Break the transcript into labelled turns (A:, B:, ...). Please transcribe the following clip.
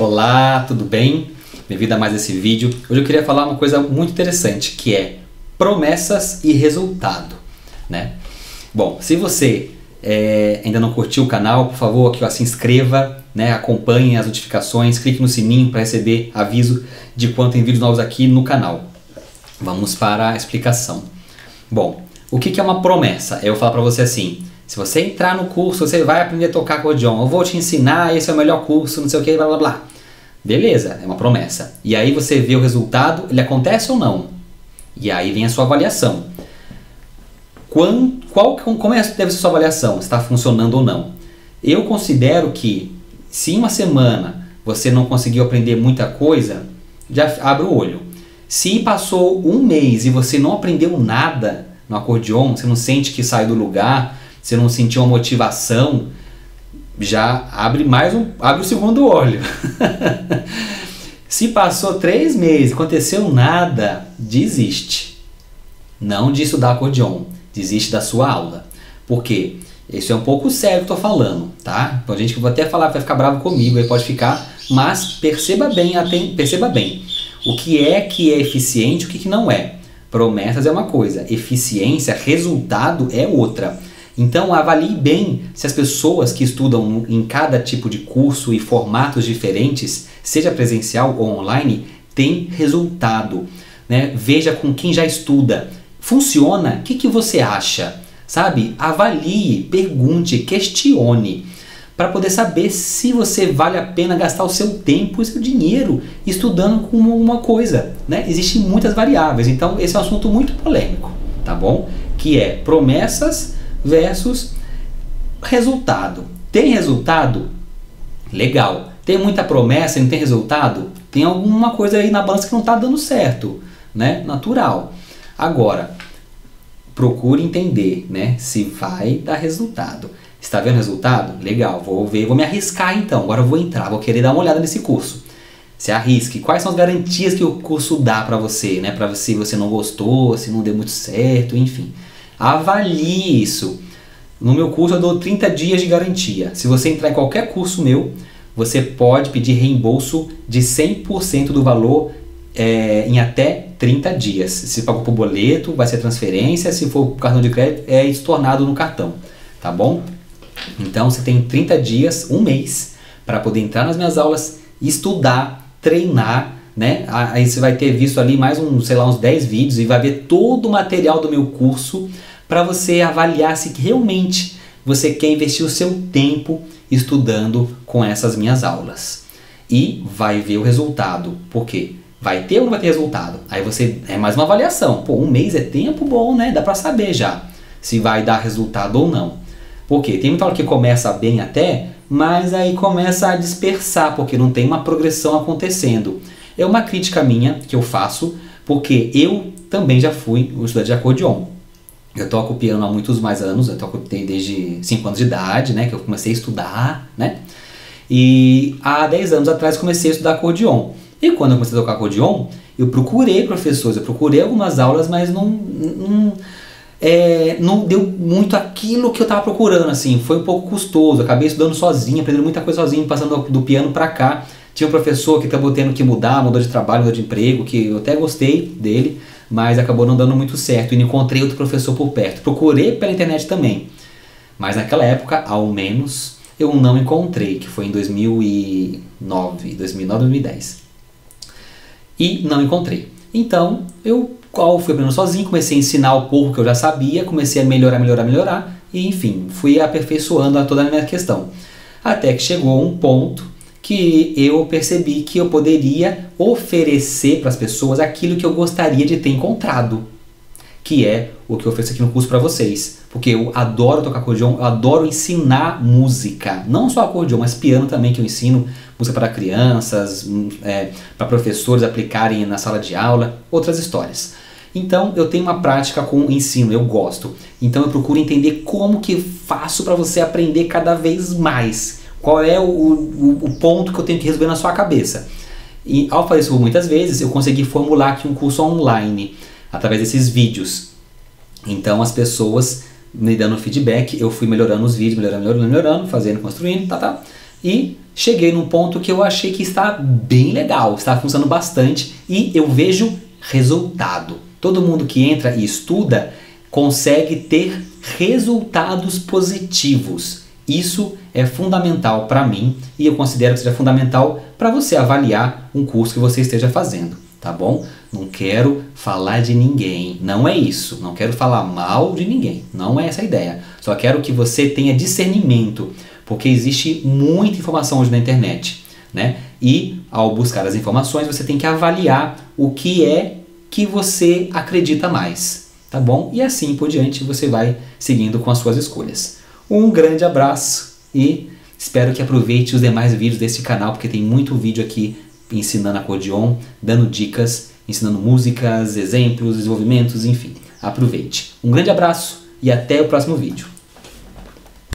A: Olá, tudo bem? Bem-vindo a mais esse vídeo. Hoje eu queria falar uma coisa muito interessante, que é promessas e resultado, né? Bom, se você é, ainda não curtiu o canal, por favor, aqui, ó, se inscreva, né? acompanhe as notificações, clique no sininho para receber aviso de quando tem vídeos novos aqui no canal. Vamos para a explicação. Bom, o que, que é uma promessa? Eu falar para você assim, se você entrar no curso, você vai aprender a tocar acordeon, eu vou te ensinar, esse é o melhor curso, não sei o que, blá blá blá. Beleza, é uma promessa. E aí você vê o resultado, ele acontece ou não? E aí vem a sua avaliação. Qual, qual, como é, deve ser a sua avaliação? Está funcionando ou não? Eu considero que se em uma semana você não conseguiu aprender muita coisa, já abre o olho. Se passou um mês e você não aprendeu nada no acordeon, você não sente que sai do lugar, você não sentiu uma motivação, já abre mais um, abre o segundo olho. Se passou três meses, aconteceu nada, desiste. Não de estudar acordeon, desiste da sua aula. Por quê? Isso é um pouco sério que eu tô falando, tá? Tem gente que vai até falar, vai ficar bravo comigo, aí pode ficar, mas perceba bem, perceba bem o que é que é eficiente, o que, que não é. Promessas é uma coisa, eficiência, resultado é outra. Então avalie bem se as pessoas que estudam em cada tipo de curso e formatos diferentes, seja presencial ou online, têm resultado. Né? Veja com quem já estuda. Funciona? O que, que você acha? Sabe? Avalie, pergunte, questione para poder saber se você vale a pena gastar o seu tempo e seu dinheiro estudando com uma coisa. Né? Existem muitas variáveis, então esse é um assunto muito polêmico, tá bom? Que é promessas versus resultado. Tem resultado? Legal. Tem muita promessa e não tem resultado? Tem alguma coisa aí na balança que não está dando certo, né? Natural. Agora, procure entender, né? Se vai dar resultado. Está vendo resultado? Legal, vou ver, vou me arriscar então. Agora eu vou entrar, vou querer dar uma olhada nesse curso. Se arrisque. Quais são as garantias que o curso dá para você, né? Para se você não gostou, se não deu muito certo, enfim. Avalie isso. No meu curso eu dou 30 dias de garantia. Se você entrar em qualquer curso meu, você pode pedir reembolso de 100% do valor é, em até 30 dias. Se pagou por boleto, vai ser transferência. Se for cartão de crédito, é estornado no cartão. Tá bom? Então você tem 30 dias, um mês, para poder entrar nas minhas aulas, estudar, treinar né? Aí você vai ter visto ali mais um, sei lá, uns 10 vídeos e vai ver todo o material do meu curso para você avaliar se realmente você quer investir o seu tempo estudando com essas minhas aulas. E vai ver o resultado. Por quê? Vai ter ou não vai ter resultado? Aí você é mais uma avaliação. Pô, um mês é tempo bom, né? Dá para saber já se vai dar resultado ou não. Por quê? Tem muita aula que começa bem até, mas aí começa a dispersar, porque não tem uma progressão acontecendo. É uma crítica minha que eu faço, porque eu também já fui um estudante de acordeon. Eu toco piano há muitos mais anos, eu toco desde 5 anos de idade, né, que eu comecei a estudar, né? E há 10 anos atrás comecei a estudar acordeon. E quando eu comecei a tocar acordeon, eu procurei professores, eu procurei algumas aulas, mas não, não, é, não deu muito aquilo que eu estava procurando, assim, foi um pouco custoso. Acabei estudando sozinho, aprendendo muita coisa sozinho, passando do piano para cá. Tinha um professor que acabou tendo que mudar, mudou de trabalho, mudou de emprego, que eu até gostei dele, mas acabou não dando muito certo e não encontrei outro professor por perto. Procurei pela internet também, mas naquela época, ao menos, eu não encontrei, que foi em 2009, 2009, 2010. E não encontrei. Então, eu qual fui aprendendo sozinho, comecei a ensinar o pouco que eu já sabia, comecei a melhorar, melhorar, melhorar, e enfim, fui aperfeiçoando toda a minha questão. Até que chegou um ponto que eu percebi que eu poderia oferecer para as pessoas aquilo que eu gostaria de ter encontrado, que é o que eu ofereço aqui no curso para vocês. Porque eu adoro tocar acordeon, eu adoro ensinar música, não só acordeon, mas piano também que eu ensino, música para crianças, hum, é, para professores aplicarem na sala de aula, outras histórias. Então eu tenho uma prática com ensino, eu gosto. Então eu procuro entender como que faço para você aprender cada vez mais qual é o, o, o ponto que eu tenho que resolver na sua cabeça? E ao fazer isso muitas vezes, eu consegui formular aqui um curso online através desses vídeos. Então as pessoas me dando feedback, eu fui melhorando os vídeos, melhorando, melhorando, melhorando, fazendo, construindo, tá, tá. e cheguei num ponto que eu achei que está bem legal, está funcionando bastante e eu vejo resultado. Todo mundo que entra e estuda consegue ter resultados positivos. Isso é fundamental para mim e eu considero que seja fundamental para você avaliar um curso que você esteja fazendo, tá bom? Não quero falar de ninguém, não é isso. Não quero falar mal de ninguém, não é essa a ideia. Só quero que você tenha discernimento, porque existe muita informação hoje na internet, né? E ao buscar as informações, você tem que avaliar o que é que você acredita mais, tá bom? E assim por diante você vai seguindo com as suas escolhas. Um grande abraço e espero que aproveite os demais vídeos desse canal, porque tem muito vídeo aqui ensinando acordeon, dando dicas, ensinando músicas, exemplos, desenvolvimentos, enfim. Aproveite. Um grande abraço e até o próximo vídeo.